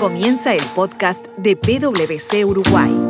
Comienza el podcast de PwC Uruguay.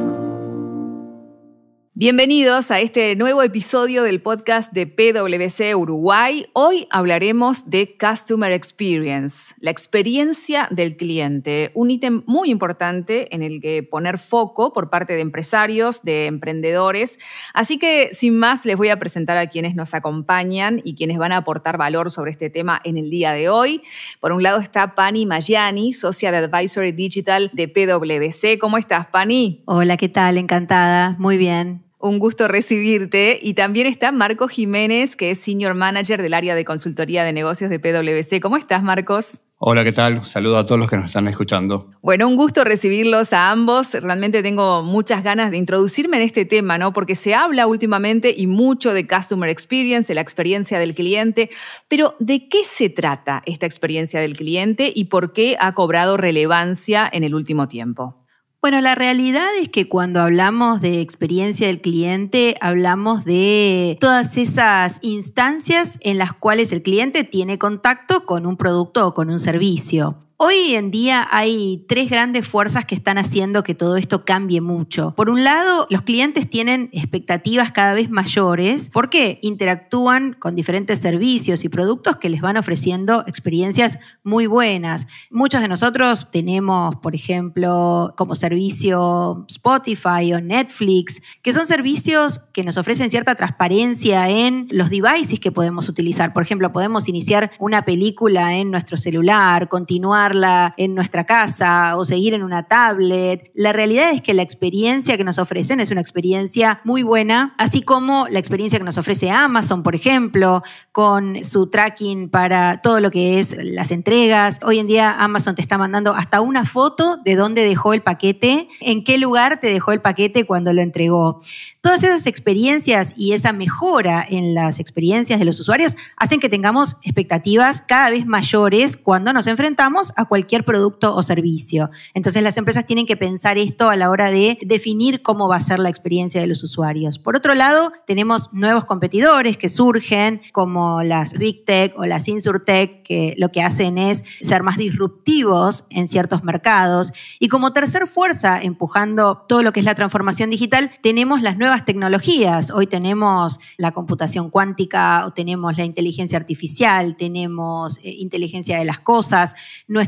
Bienvenidos a este nuevo episodio del podcast de PwC Uruguay. Hoy hablaremos de Customer Experience, la experiencia del cliente, un ítem muy importante en el que poner foco por parte de empresarios, de emprendedores. Así que sin más les voy a presentar a quienes nos acompañan y quienes van a aportar valor sobre este tema en el día de hoy. Por un lado está Pani Mayani, socia de Advisory Digital de PwC. ¿Cómo estás, Pani? Hola, ¿qué tal? Encantada. Muy bien. Un gusto recibirte. Y también está Marcos Jiménez, que es Senior Manager del área de consultoría de negocios de PwC. ¿Cómo estás, Marcos? Hola, ¿qué tal? Saludo a todos los que nos están escuchando. Bueno, un gusto recibirlos a ambos. Realmente tengo muchas ganas de introducirme en este tema, ¿no? Porque se habla últimamente y mucho de Customer Experience, de la experiencia del cliente. Pero, ¿de qué se trata esta experiencia del cliente y por qué ha cobrado relevancia en el último tiempo? Bueno, la realidad es que cuando hablamos de experiencia del cliente, hablamos de todas esas instancias en las cuales el cliente tiene contacto con un producto o con un servicio. Hoy en día hay tres grandes fuerzas que están haciendo que todo esto cambie mucho. Por un lado, los clientes tienen expectativas cada vez mayores porque interactúan con diferentes servicios y productos que les van ofreciendo experiencias muy buenas. Muchos de nosotros tenemos, por ejemplo, como servicio Spotify o Netflix, que son servicios que nos ofrecen cierta transparencia en los devices que podemos utilizar. Por ejemplo, podemos iniciar una película en nuestro celular, continuar en nuestra casa o seguir en una tablet. La realidad es que la experiencia que nos ofrecen es una experiencia muy buena, así como la experiencia que nos ofrece Amazon, por ejemplo, con su tracking para todo lo que es las entregas. Hoy en día Amazon te está mandando hasta una foto de dónde dejó el paquete, en qué lugar te dejó el paquete cuando lo entregó. Todas esas experiencias y esa mejora en las experiencias de los usuarios hacen que tengamos expectativas cada vez mayores cuando nos enfrentamos a cualquier producto o servicio. Entonces las empresas tienen que pensar esto a la hora de definir cómo va a ser la experiencia de los usuarios. Por otro lado, tenemos nuevos competidores que surgen, como las Big Tech o las Insurtech, que lo que hacen es ser más disruptivos en ciertos mercados. Y como tercer fuerza, empujando todo lo que es la transformación digital, tenemos las nuevas tecnologías. Hoy tenemos la computación cuántica o tenemos la inteligencia artificial, tenemos eh, inteligencia de las cosas.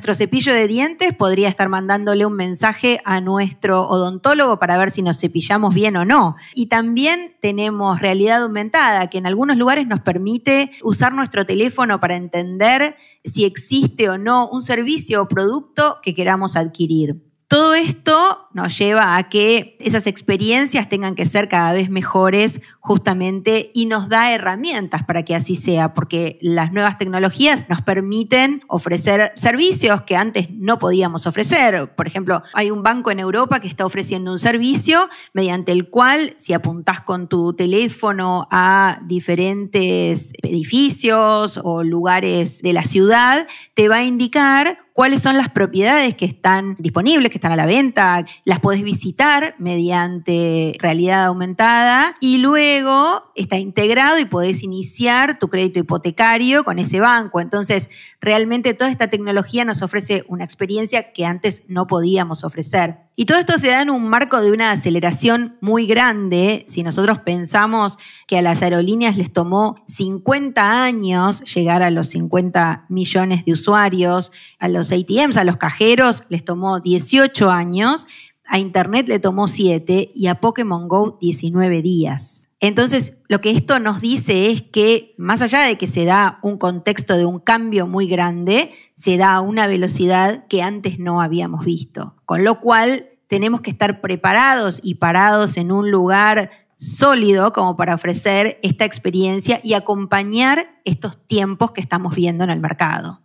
Nuestro cepillo de dientes podría estar mandándole un mensaje a nuestro odontólogo para ver si nos cepillamos bien o no. Y también tenemos realidad aumentada, que en algunos lugares nos permite usar nuestro teléfono para entender si existe o no un servicio o producto que queramos adquirir. Todo esto nos lleva a que esas experiencias tengan que ser cada vez mejores justamente y nos da herramientas para que así sea, porque las nuevas tecnologías nos permiten ofrecer servicios que antes no podíamos ofrecer. Por ejemplo, hay un banco en Europa que está ofreciendo un servicio mediante el cual si apuntás con tu teléfono a diferentes edificios o lugares de la ciudad, te va a indicar cuáles son las propiedades que están disponibles, que están a la venta, las podés visitar mediante realidad aumentada y luego está integrado y podés iniciar tu crédito hipotecario con ese banco. Entonces, realmente toda esta tecnología nos ofrece una experiencia que antes no podíamos ofrecer. Y todo esto se da en un marco de una aceleración muy grande. Si nosotros pensamos que a las aerolíneas les tomó 50 años llegar a los 50 millones de usuarios, a los ATMs, a los cajeros les tomó 18 años, a Internet le tomó 7 y a Pokémon Go 19 días. Entonces, lo que esto nos dice es que más allá de que se da un contexto de un cambio muy grande, se da a una velocidad que antes no habíamos visto. Con lo cual, tenemos que estar preparados y parados en un lugar sólido como para ofrecer esta experiencia y acompañar estos tiempos que estamos viendo en el mercado.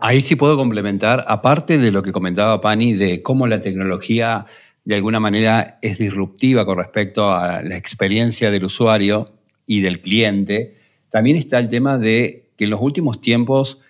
Ahí sí puedo complementar, aparte de lo que comentaba Pani, de cómo la tecnología de alguna manera es disruptiva con respecto a la experiencia del usuario y del cliente, también está el tema de que en los últimos tiempos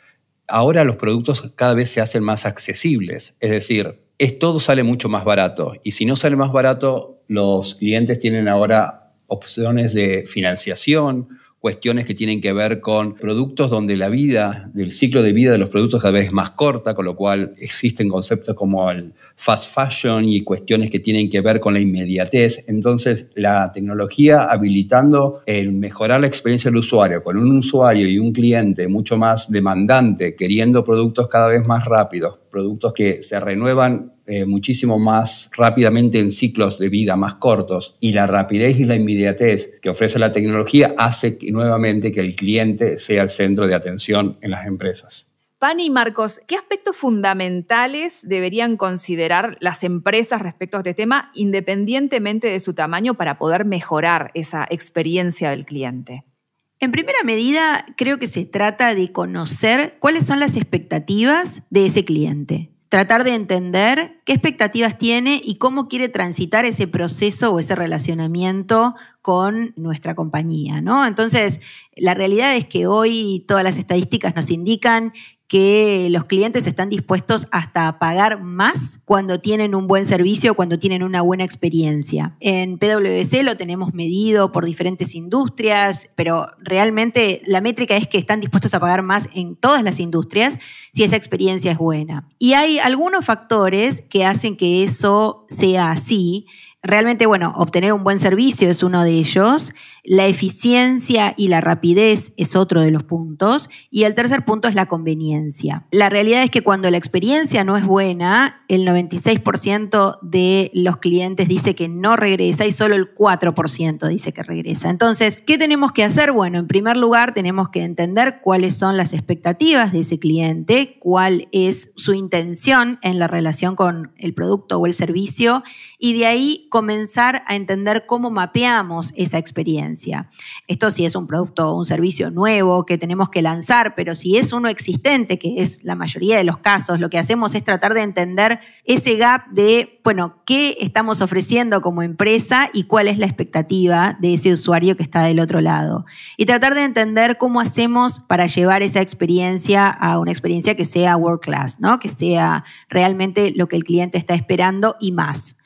ahora los productos cada vez se hacen más accesibles. Es decir, es, todo sale mucho más barato. Y si no sale más barato, los clientes tienen ahora opciones de financiación cuestiones que tienen que ver con productos donde la vida, del ciclo de vida de los productos cada vez es más corta, con lo cual existen conceptos como el fast fashion y cuestiones que tienen que ver con la inmediatez. Entonces, la tecnología habilitando el mejorar la experiencia del usuario, con un usuario y un cliente mucho más demandante, queriendo productos cada vez más rápidos, productos que se renuevan eh, muchísimo más rápidamente en ciclos de vida más cortos y la rapidez y la inmediatez que ofrece la tecnología hace nuevamente que el cliente sea el centro de atención en las empresas. Pani y Marcos, ¿qué aspectos fundamentales deberían considerar las empresas respecto a este tema, independientemente de su tamaño, para poder mejorar esa experiencia del cliente? En primera medida, creo que se trata de conocer cuáles son las expectativas de ese cliente. Tratar de entender qué expectativas tiene y cómo quiere transitar ese proceso o ese relacionamiento con nuestra compañía, ¿no? Entonces, la realidad es que hoy todas las estadísticas nos indican que los clientes están dispuestos hasta a pagar más cuando tienen un buen servicio, cuando tienen una buena experiencia. En PwC lo tenemos medido por diferentes industrias, pero realmente la métrica es que están dispuestos a pagar más en todas las industrias si esa experiencia es buena. Y hay algunos factores que hacen que eso sea así. Realmente, bueno, obtener un buen servicio es uno de ellos, la eficiencia y la rapidez es otro de los puntos, y el tercer punto es la conveniencia. La realidad es que cuando la experiencia no es buena, el 96% de los clientes dice que no regresa y solo el 4% dice que regresa. Entonces, ¿qué tenemos que hacer? Bueno, en primer lugar, tenemos que entender cuáles son las expectativas de ese cliente, cuál es su intención en la relación con el producto o el servicio, y de ahí comenzar a entender cómo mapeamos esa experiencia. Esto si es un producto o un servicio nuevo que tenemos que lanzar, pero si es uno existente, que es la mayoría de los casos, lo que hacemos es tratar de entender ese gap de, bueno, qué estamos ofreciendo como empresa y cuál es la expectativa de ese usuario que está del otro lado. Y tratar de entender cómo hacemos para llevar esa experiencia a una experiencia que sea world class, ¿no? Que sea realmente lo que el cliente está esperando y más.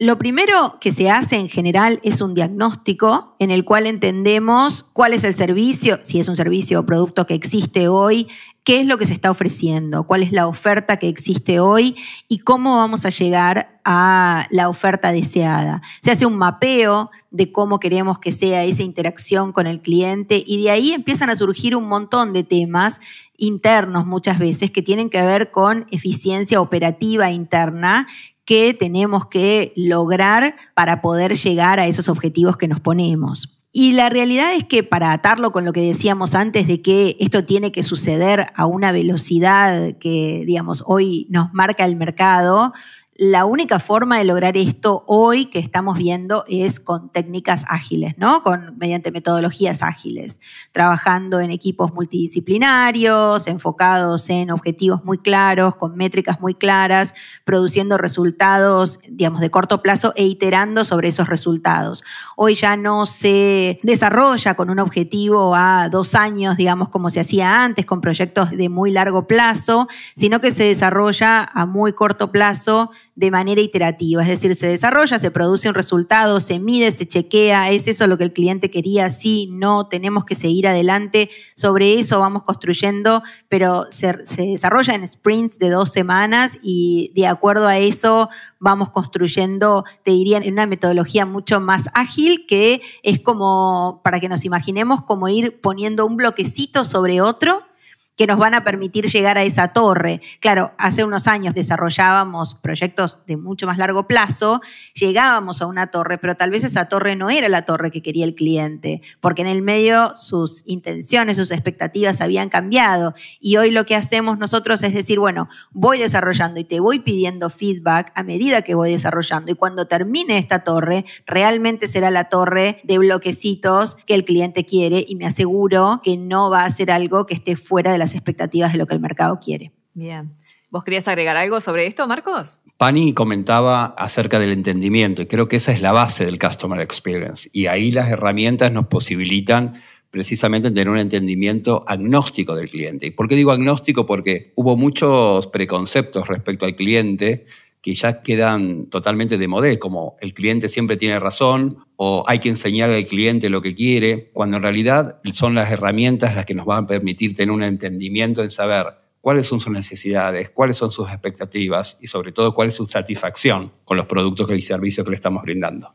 Lo primero que se hace en general es un diagnóstico en el cual entendemos cuál es el servicio, si es un servicio o producto que existe hoy, qué es lo que se está ofreciendo, cuál es la oferta que existe hoy y cómo vamos a llegar a la oferta deseada. Se hace un mapeo de cómo queremos que sea esa interacción con el cliente y de ahí empiezan a surgir un montón de temas internos muchas veces que tienen que ver con eficiencia operativa interna que tenemos que lograr para poder llegar a esos objetivos que nos ponemos. Y la realidad es que para atarlo con lo que decíamos antes de que esto tiene que suceder a una velocidad que, digamos, hoy nos marca el mercado, la única forma de lograr esto hoy que estamos viendo es con técnicas ágiles, ¿no? Con, mediante metodologías ágiles, trabajando en equipos multidisciplinarios, enfocados en objetivos muy claros, con métricas muy claras, produciendo resultados, digamos, de corto plazo e iterando sobre esos resultados. Hoy ya no se desarrolla con un objetivo a dos años, digamos, como se hacía antes, con proyectos de muy largo plazo, sino que se desarrolla a muy corto plazo de manera iterativa, es decir, se desarrolla, se produce un resultado, se mide, se chequea, es eso lo que el cliente quería, sí, no, tenemos que seguir adelante, sobre eso vamos construyendo, pero se, desarrolla en sprints de dos semanas y de acuerdo a eso vamos construyendo, te diría, en una metodología mucho más ágil que es como, para que nos imaginemos, como ir poniendo un bloquecito sobre otro que nos van a permitir llegar a esa torre. Claro, hace unos años desarrollábamos proyectos de mucho más largo plazo, llegábamos a una torre, pero tal vez esa torre no era la torre que quería el cliente, porque en el medio sus intenciones, sus expectativas habían cambiado. Y hoy lo que hacemos nosotros es decir, bueno, voy desarrollando y te voy pidiendo feedback a medida que voy desarrollando. Y cuando termine esta torre, realmente será la torre de bloquecitos que el cliente quiere y me aseguro que no va a ser algo que esté fuera de la expectativas de lo que el mercado quiere. Bien. ¿Vos querías agregar algo sobre esto, Marcos? Pani comentaba acerca del entendimiento y creo que esa es la base del Customer Experience. Y ahí las herramientas nos posibilitan precisamente tener un entendimiento agnóstico del cliente. ¿Y por qué digo agnóstico? Porque hubo muchos preconceptos respecto al cliente que ya quedan totalmente de modé, como el cliente siempre tiene razón o hay que enseñar al cliente lo que quiere, cuando en realidad son las herramientas las que nos van a permitir tener un entendimiento en saber cuáles son sus necesidades, cuáles son sus expectativas y sobre todo cuál es su satisfacción con los productos y servicios que le estamos brindando.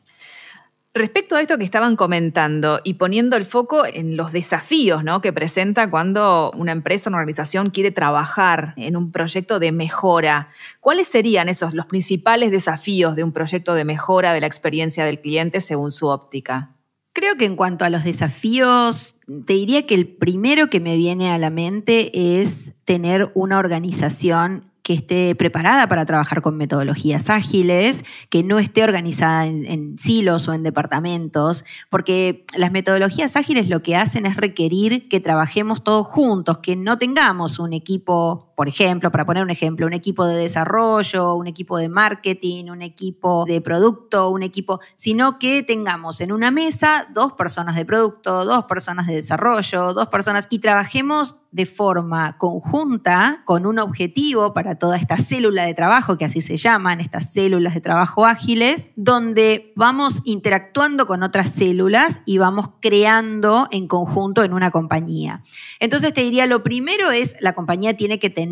Respecto a esto que estaban comentando y poniendo el foco en los desafíos ¿no? que presenta cuando una empresa, una organización quiere trabajar en un proyecto de mejora, ¿cuáles serían esos los principales desafíos de un proyecto de mejora de la experiencia del cliente según su óptica? Creo que en cuanto a los desafíos, te diría que el primero que me viene a la mente es tener una organización que esté preparada para trabajar con metodologías ágiles, que no esté organizada en, silos o en departamentos, porque las metodologías ágiles lo que hacen es requerir que trabajemos todos juntos, que no tengamos un equipo, por ejemplo, para poner un ejemplo, un equipo de desarrollo, un equipo de marketing, un equipo de producto, un equipo, sino que tengamos en una mesa dos personas de producto, dos personas de desarrollo, dos personas y trabajemos de forma conjunta con un objetivo para toda esta célula de trabajo, que así se llaman, estas células de trabajo ágiles, donde vamos interactuando con otras células y vamos creando en conjunto en una compañía. Entonces te diría, lo primero es, la compañía tiene que tener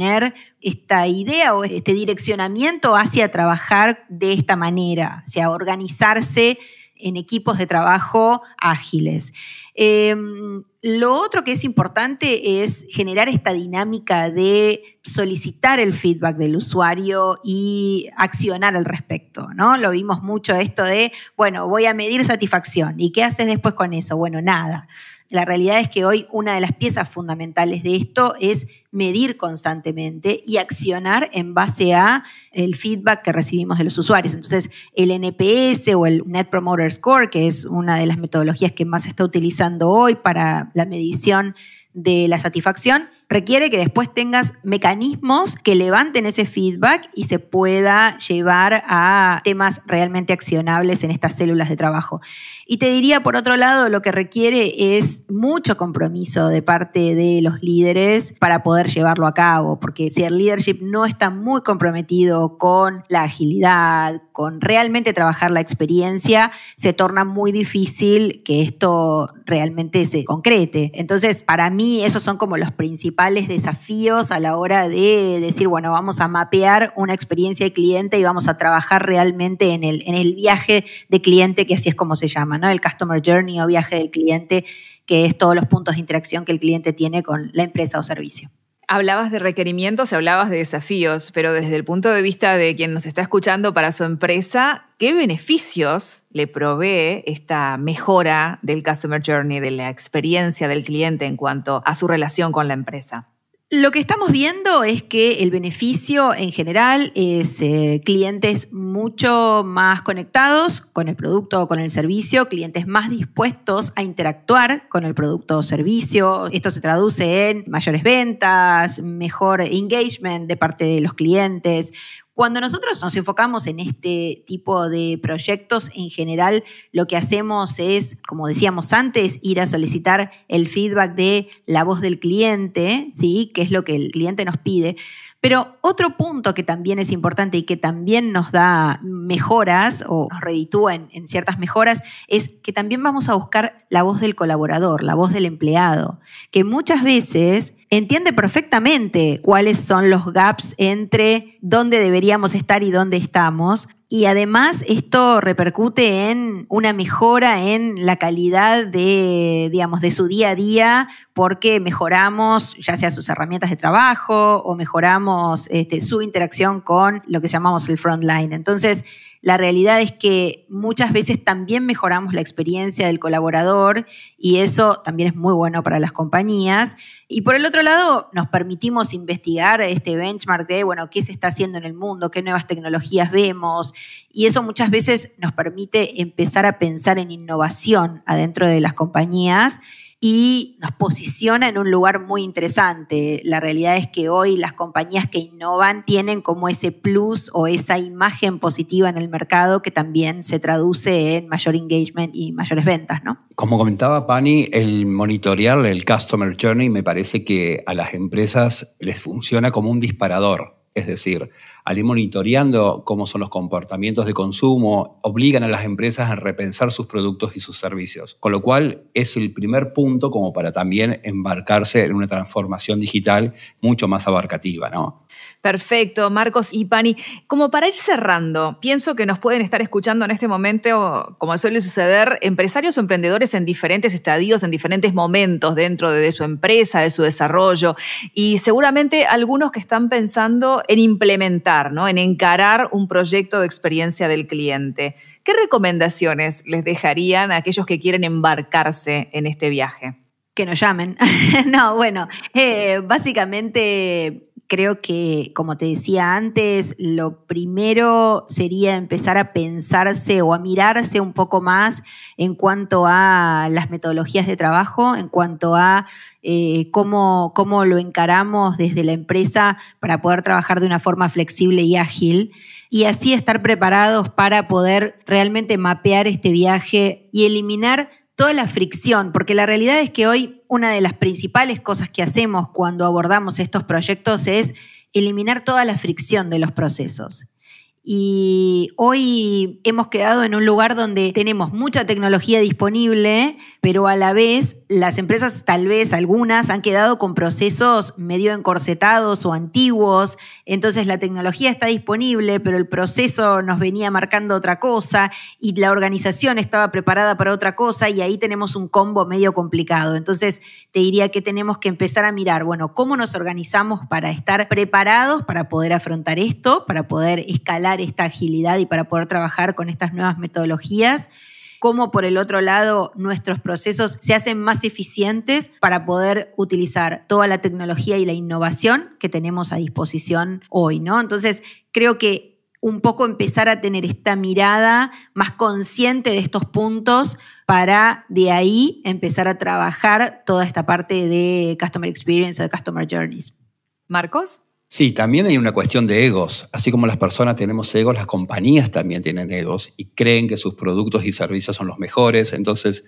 esta idea o este direccionamiento hacia trabajar de esta manera, hacia organizarse en equipos de trabajo ágiles. Em, lo otro que es importante es generar esta dinámica de solicitar el feedback del usuario y accionar al respecto, ¿no? Lo vimos mucho esto de, bueno, voy a medir satisfacción. ¿Y qué haces después con eso? Bueno, nada. La realidad es que hoy una de las piezas fundamentales de esto es medir constantemente y accionar en base a el feedback que recibimos de los usuarios. Entonces, el NPS o el Net Promoter Score, que es una de las metodologías que más se está utilizando hoy para la medición de la satisfacción, requiere que después tengas mecanismos que levanten ese feedback y se pueda llevar a temas realmente accionables en estas células de trabajo. Y te diría, por otro lado, lo que requiere es mucho compromiso de parte de los líderes para poder llevarlo a cabo, porque si el leadership no está muy comprometido con la agilidad, con realmente trabajar la experiencia, se torna muy difícil que esto realmente se concrete. Entonces, para mí, esos son como los principales desafíos a la hora de decir, bueno, vamos a mapear una experiencia de cliente y vamos a trabajar realmente en el, en el viaje de cliente, que así es como se llama, ¿no? El Customer Journey o viaje del cliente, que es todos los puntos de interacción que el cliente tiene con la empresa o servicio. Hablabas de requerimientos hablabas de desafíos, pero desde el punto de vista de quien nos está escuchando para su empresa, ¿qué beneficios le provee esta mejora del Customer Journey, de la experiencia del cliente en cuanto a su relación con la empresa? Lo que estamos viendo es que el beneficio en general es eh, clientes mucho más conectados con el producto o con el servicio, clientes más dispuestos a interactuar con el producto o servicio. Esto se traduce en mayores ventas, mejor engagement de parte de los clientes, cuando nosotros nos enfocamos en este tipo de proyectos, en general lo que hacemos es, como decíamos antes, ir a solicitar el feedback de la voz del cliente, ¿sí? que es lo que el cliente nos pide. Pero otro punto que también es importante y que también nos da mejoras o nos reditúa en, en, ciertas mejoras es que también vamos a buscar la voz del colaborador, la voz del empleado, que muchas veces entiende perfectamente cuáles son los gaps entre dónde deberíamos estar y dónde estamos, y además esto repercute en una mejora en la calidad de, digamos, de su día a día porque mejoramos ya sea sus herramientas de trabajo o mejoramos este, su interacción con lo que llamamos el frontline. Entonces, la realidad es que muchas veces también mejoramos la experiencia del colaborador y eso también es muy bueno para las compañías. Y por el otro lado, nos permitimos investigar este benchmark de, bueno, qué se está haciendo en el mundo, qué nuevas tecnologías vemos. Y eso muchas veces nos permite empezar a pensar en innovación adentro de las compañías y nos posiciona en un lugar muy interesante. La realidad es que hoy las compañías que innovan tienen como ese plus o esa imagen positiva en el mercado que también se traduce en mayor engagement y mayores ventas, ¿no? Como comentaba Pani, el monitorear el Customer Journey me parece que a las empresas les funciona como un disparador. Es decir, al ir monitoreando cómo son los comportamientos de consumo, obligan a las empresas a repensar sus productos y sus servicios. Con lo cual es el primer punto como para también embarcarse en una transformación digital mucho más abarcativa, ¿no? Perfecto, Marcos y Pani. Como para ir cerrando, pienso que nos pueden estar escuchando en este momento, como suele suceder, empresarios o emprendedores en diferentes estadios, en diferentes momentos dentro de su empresa, de su desarrollo, y seguramente algunos que están pensando en implementar, ¿no? en encarar un proyecto de experiencia del cliente. ¿Qué recomendaciones les dejarían a aquellos que quieren embarcarse en este viaje? Que nos llamen. no, bueno, eh, básicamente creo que, como te decía antes, lo primero sería empezar a pensarse o a mirarse un poco más en cuanto a las metodologías de trabajo, en cuanto a eh, cómo, cómo lo encaramos desde la empresa para poder trabajar de una forma flexible y ágil y así estar preparados para poder realmente mapear este viaje y eliminar toda la fricción, porque la realidad es que hoy una de las principales cosas que hacemos cuando abordamos estos proyectos es eliminar toda la fricción de los procesos. Y hoy hemos quedado en un lugar donde tenemos mucha tecnología disponible, pero a la vez las empresas, tal vez algunas, han quedado con procesos medio encorsetados o antiguos. Entonces la tecnología está disponible, pero el proceso nos venía marcando otra cosa y la organización estaba preparada para otra cosa y ahí tenemos un combo medio complicado. Entonces te diría que tenemos que empezar a mirar, bueno, cómo nos organizamos para estar preparados para poder afrontar esto, para poder escalar esta agilidad y para poder trabajar con estas nuevas metodologías cómo por el otro lado nuestros procesos se hacen más eficientes para poder utilizar toda la tecnología y la innovación que tenemos a disposición hoy, ¿no? Entonces, creo que un poco empezar a tener esta mirada más consciente de estos puntos para de ahí empezar a trabajar toda esta parte de Customer Experience o de Customer Journeys. Marcos. Sí, también hay una cuestión de egos. Así como las personas tenemos egos, las compañías también tienen egos y creen que sus productos y servicios son los mejores. Entonces,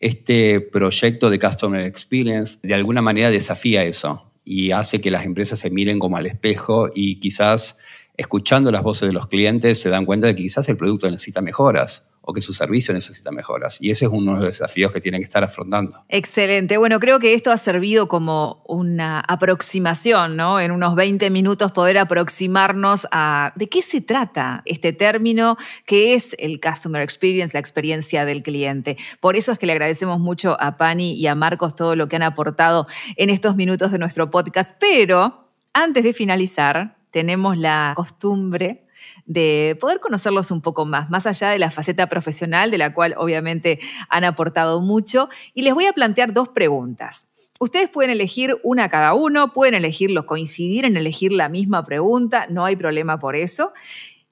este proyecto de Customer Experience de alguna manera desafía eso y hace que las empresas se miren como al espejo y quizás escuchando las voces de los clientes se dan cuenta de que quizás el producto necesita mejoras o que su servicio necesita mejoras. Y ese es uno de los desafíos que tienen que estar afrontando. Excelente. Bueno, creo que esto ha servido como una aproximación, ¿no? En unos 20 minutos poder aproximarnos a de qué se trata este término que es el Customer Experience, la experiencia del cliente. Por eso es que le agradecemos mucho a Pani y a Marcos todo lo que han aportado en estos minutos de nuestro podcast. Pero antes de finalizar, tenemos la costumbre de poder conocerlos un poco más, más allá de la faceta profesional, de la cual obviamente han aportado mucho. Y les voy a plantear dos preguntas. Ustedes pueden elegir una cada uno, pueden elegirlo, coincidir en elegir la misma pregunta, no hay problema por eso.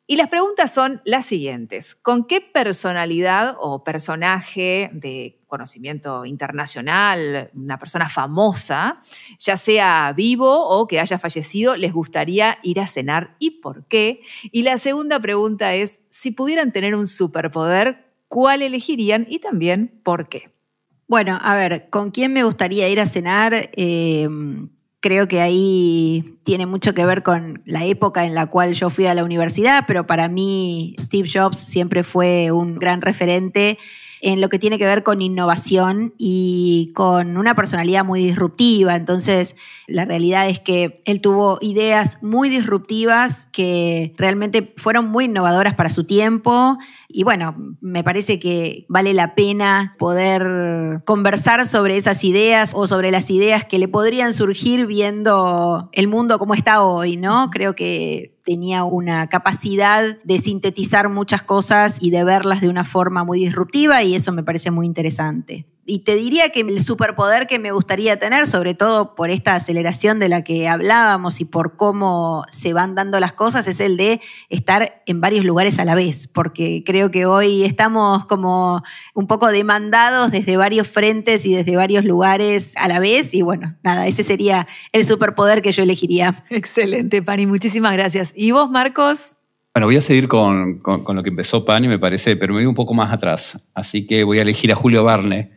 Y las preguntas son las siguientes. ¿Con qué personalidad o personaje de conocimiento internacional, una persona famosa, ya sea vivo o que haya fallecido, les gustaría ir a cenar y por qué? Y la segunda pregunta es, si pudieran tener un superpoder, ¿cuál elegirían y también por qué? Bueno, a ver, ¿con quién me gustaría ir a cenar? Eh, creo que ahí tiene mucho que ver con la época en la cual yo fui a la universidad, pero para mí Steve Jobs siempre fue un gran referente en lo que tiene que ver con innovación y con una personalidad muy disruptiva. Entonces, la realidad es que él tuvo ideas muy disruptivas que realmente fueron muy innovadoras para su tiempo. Y bueno, me parece que vale la pena poder conversar sobre esas ideas o sobre las ideas que le podrían surgir viendo el mundo como está hoy, ¿no? Creo que tenía una capacidad de sintetizar muchas cosas y de verlas de una forma muy disruptiva y eso me parece muy interesante. Y te diría que el superpoder que me gustaría tener, sobre todo por esta aceleración de la que hablábamos y por cómo se van dando las cosas, es el de estar en varios lugares a la vez, porque creo que hoy estamos como un poco demandados desde varios frentes y desde varios lugares a la vez. Y bueno, nada, ese sería el superpoder que yo elegiría. Excelente, Pani, muchísimas gracias. ¿Y vos, Marcos? Bueno, voy a seguir con, lo que empezó Pani, me parece, pero me voy un poco más atrás. Así que voy a elegir a Julio Barne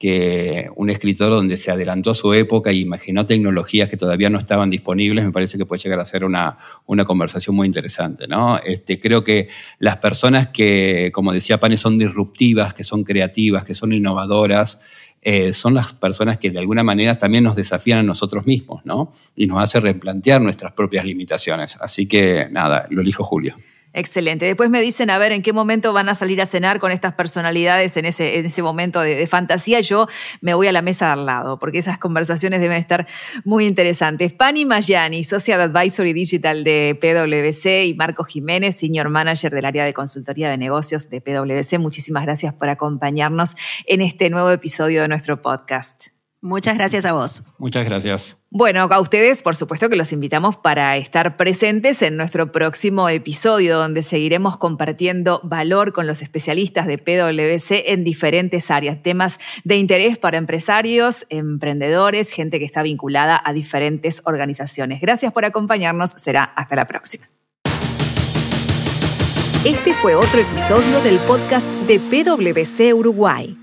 que un escritor donde se adelantó a su época y imaginó tecnologías que todavía no estaban disponibles, me parece que puede llegar a ser una, una conversación muy interesante. ¿no? Este, creo que las personas que, como decía Pane, son disruptivas, que son creativas, que son innovadoras, eh, son las personas que de alguna manera también nos desafían a nosotros mismos, ¿no? Y nos hace replantear nuestras propias limitaciones. Así que nada, lo elijo Julio. Excelente. Después me dicen a ver en qué momento van a salir a cenar con estas personalidades en ese, en ese momento de, de, fantasía. Yo me voy a la mesa al lado, porque esas conversaciones deben estar muy interesantes. Pani Mayani, Social Advisory Digital de PwC, y Marco Jiménez, Senior Manager del área de consultoría de negocios de PwC. Muchísimas gracias por acompañarnos en este nuevo episodio de nuestro podcast. Muchas gracias a vos. Muchas gracias. Bueno, a ustedes, por supuesto que los invitamos para estar presentes en nuestro próximo episodio, donde seguiremos compartiendo valor con los especialistas de PwC en diferentes áreas, temas de interés para empresarios, emprendedores, gente que está vinculada a diferentes organizaciones. Gracias por acompañarnos, será hasta la próxima. Este fue otro episodio del podcast de PwC Uruguay.